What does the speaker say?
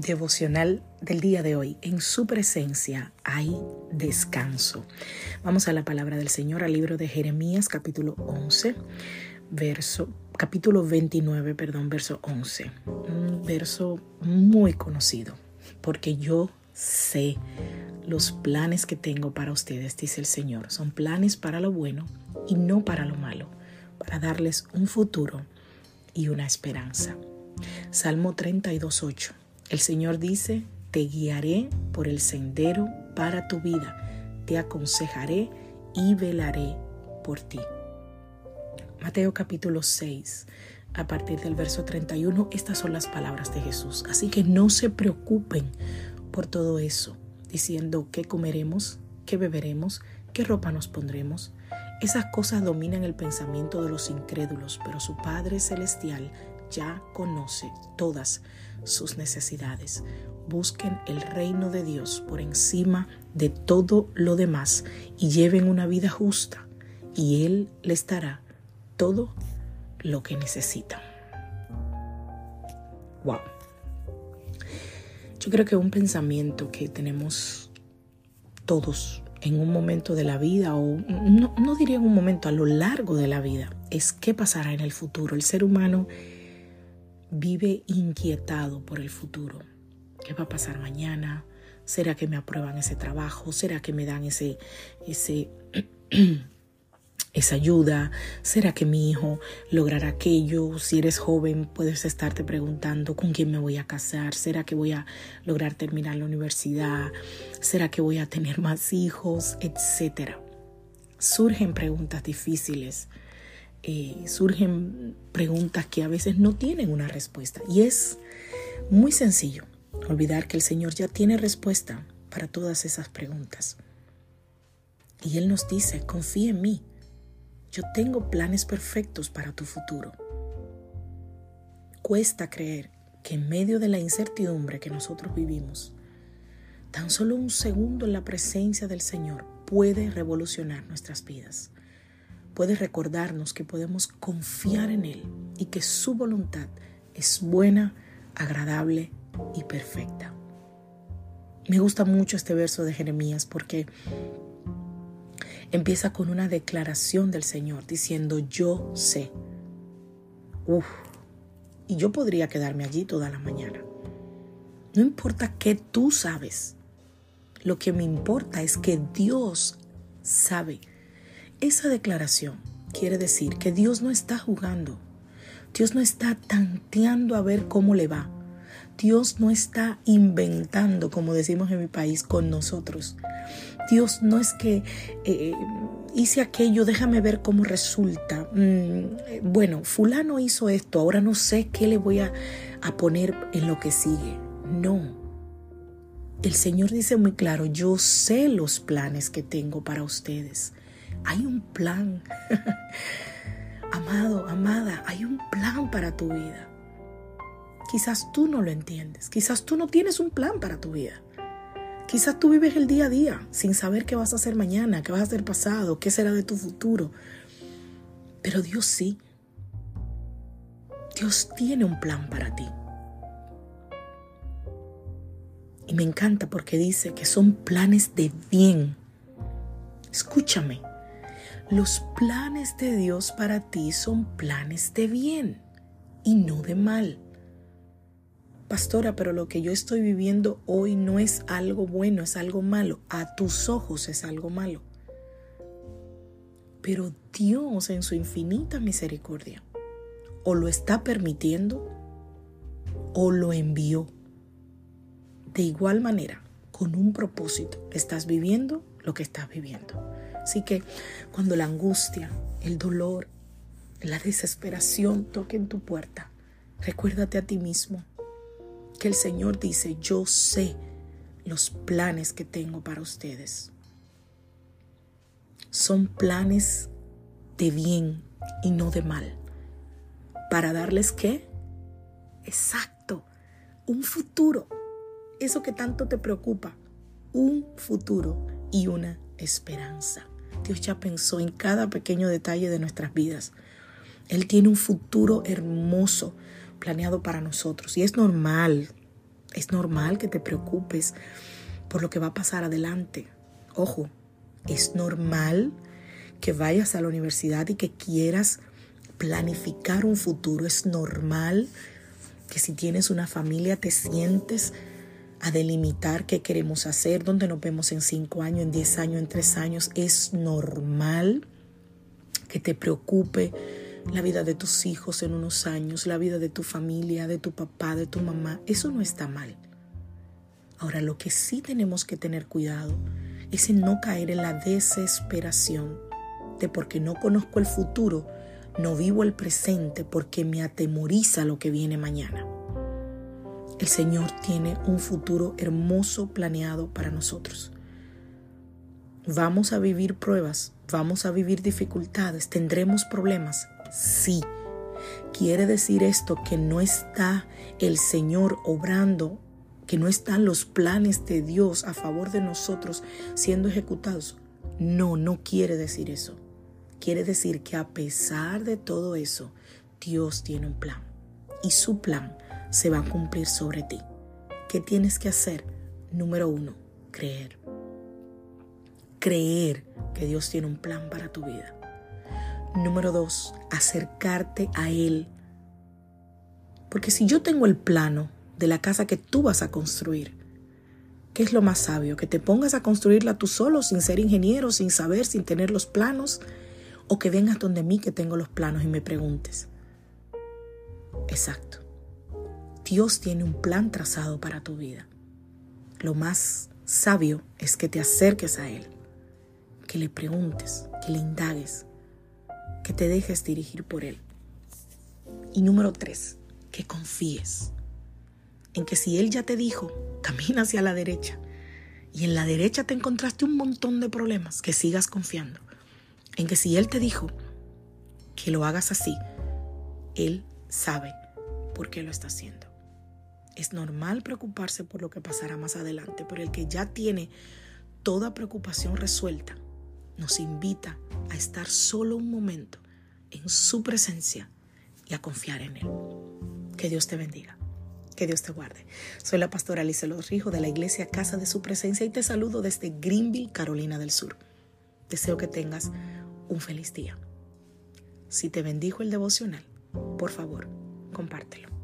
Devocional del día de hoy. En su presencia hay descanso. Vamos a la palabra del Señor, al libro de Jeremías, capítulo 11, verso, capítulo 29, perdón, verso 11. Un verso muy conocido, porque yo sé los planes que tengo para ustedes, dice el Señor. Son planes para lo bueno y no para lo malo, para darles un futuro y una esperanza. Salmo 32, 8. El Señor dice, te guiaré por el sendero para tu vida, te aconsejaré y velaré por ti. Mateo capítulo 6, a partir del verso 31, estas son las palabras de Jesús. Así que no se preocupen por todo eso, diciendo qué comeremos, qué beberemos, qué ropa nos pondremos. Esas cosas dominan el pensamiento de los incrédulos, pero su Padre Celestial ya conoce todas sus necesidades. Busquen el reino de Dios por encima de todo lo demás y lleven una vida justa y Él les dará todo lo que necesitan. Wow. Yo creo que un pensamiento que tenemos todos en un momento de la vida, o no, no, diría en un momento, a lo largo de la vida, es qué pasará en el futuro. El ser humano vive inquietado por el futuro. ¿Qué va a pasar mañana? ¿Será que me aprueban ese trabajo? ¿Será que me dan ese, ese, esa ayuda? ¿Será que mi hijo logrará aquello? Si eres joven, puedes estarte preguntando con quién me voy a casar. ¿Será que voy a lograr terminar la universidad? ¿Será que voy a tener más hijos? Etcétera. Surgen preguntas difíciles eh, surgen preguntas que a veces no tienen una respuesta. Y es muy sencillo olvidar que el Señor ya tiene respuesta para todas esas preguntas. Y Él nos dice, confía en mí, yo tengo planes perfectos para tu futuro. Cuesta creer que en medio de la incertidumbre que nosotros vivimos, tan solo un segundo en la presencia del Señor puede revolucionar nuestras vidas puede recordarnos que podemos confiar en Él y que su voluntad es buena, agradable y perfecta. Me gusta mucho este verso de Jeremías porque empieza con una declaración del Señor diciendo yo sé. Uf, y yo podría quedarme allí toda la mañana. No importa qué tú sabes. Lo que me importa es que Dios sabe esa declaración quiere decir que Dios no está jugando. Dios no está tanteando a ver cómo le va. Dios no está inventando, como decimos en mi país, con nosotros. Dios no es que eh, hice aquello, déjame ver cómo resulta. Mm, bueno, fulano hizo esto, ahora no sé qué le voy a, a poner en lo que sigue. No. El Señor dice muy claro, yo sé los planes que tengo para ustedes. Hay un plan. Amado, amada, hay un plan para tu vida. Quizás tú no lo entiendes. Quizás tú no tienes un plan para tu vida. Quizás tú vives el día a día sin saber qué vas a hacer mañana, qué vas a hacer pasado, qué será de tu futuro. Pero Dios sí. Dios tiene un plan para ti. Y me encanta porque dice que son planes de bien. Escúchame, los planes de Dios para ti son planes de bien y no de mal. Pastora, pero lo que yo estoy viviendo hoy no es algo bueno, es algo malo. A tus ojos es algo malo. Pero Dios en su infinita misericordia o lo está permitiendo o lo envió. de igual manera, con un propósito, estás viviendo lo que estás viviendo. Así que cuando la angustia, el dolor, la desesperación toquen tu puerta, recuérdate a ti mismo que el Señor dice, yo sé los planes que tengo para ustedes. Son planes de bien y no de mal. ¿Para darles qué? Exacto, un futuro. Eso que tanto te preocupa, un futuro y una esperanza. Dios ya pensó en cada pequeño detalle de nuestras vidas. Él tiene un futuro hermoso planeado para nosotros. Y es normal, es normal que te preocupes por lo que va a pasar adelante. Ojo, es normal que vayas a la universidad y que quieras planificar un futuro. Es normal que si tienes una familia te sientes a delimitar qué queremos hacer, dónde nos vemos en cinco años, en diez años, en tres años. Es normal que te preocupe la vida de tus hijos en unos años, la vida de tu familia, de tu papá, de tu mamá. Eso no está mal. Ahora, lo que sí tenemos que tener cuidado es en no caer en la desesperación de porque no conozco el futuro, no vivo el presente porque me atemoriza lo que viene mañana. El Señor tiene un futuro hermoso planeado para nosotros. Vamos a vivir pruebas, vamos a vivir dificultades, tendremos problemas, sí. Quiere decir esto que no está el Señor obrando, que no están los planes de Dios a favor de nosotros siendo ejecutados. No, no quiere decir eso. Quiere decir que a pesar de todo eso, Dios tiene un plan. Y su plan se va a cumplir sobre ti. ¿Qué tienes que hacer? Número uno, creer. Creer que Dios tiene un plan para tu vida. Número dos, acercarte a Él. Porque si yo tengo el plano de la casa que tú vas a construir, ¿qué es lo más sabio? ¿Que te pongas a construirla tú solo, sin ser ingeniero, sin saber, sin tener los planos? ¿O que vengas donde mí que tengo los planos y me preguntes? Exacto. Dios tiene un plan trazado para tu vida. Lo más sabio es que te acerques a Él, que le preguntes, que le indagues, que te dejes dirigir por Él. Y número tres, que confíes en que si Él ya te dijo, camina hacia la derecha, y en la derecha te encontraste un montón de problemas, que sigas confiando. En que si Él te dijo que lo hagas así, Él sabe por qué lo está haciendo. Es normal preocuparse por lo que pasará más adelante, pero el que ya tiene toda preocupación resuelta, nos invita a estar solo un momento en su presencia y a confiar en Él. Que Dios te bendiga. Que Dios te guarde. Soy la pastora Alice Los Rijo de la iglesia Casa de Su Presencia y te saludo desde Greenville, Carolina del Sur. Deseo que tengas un feliz día. Si te bendijo el devocional, por favor, compártelo.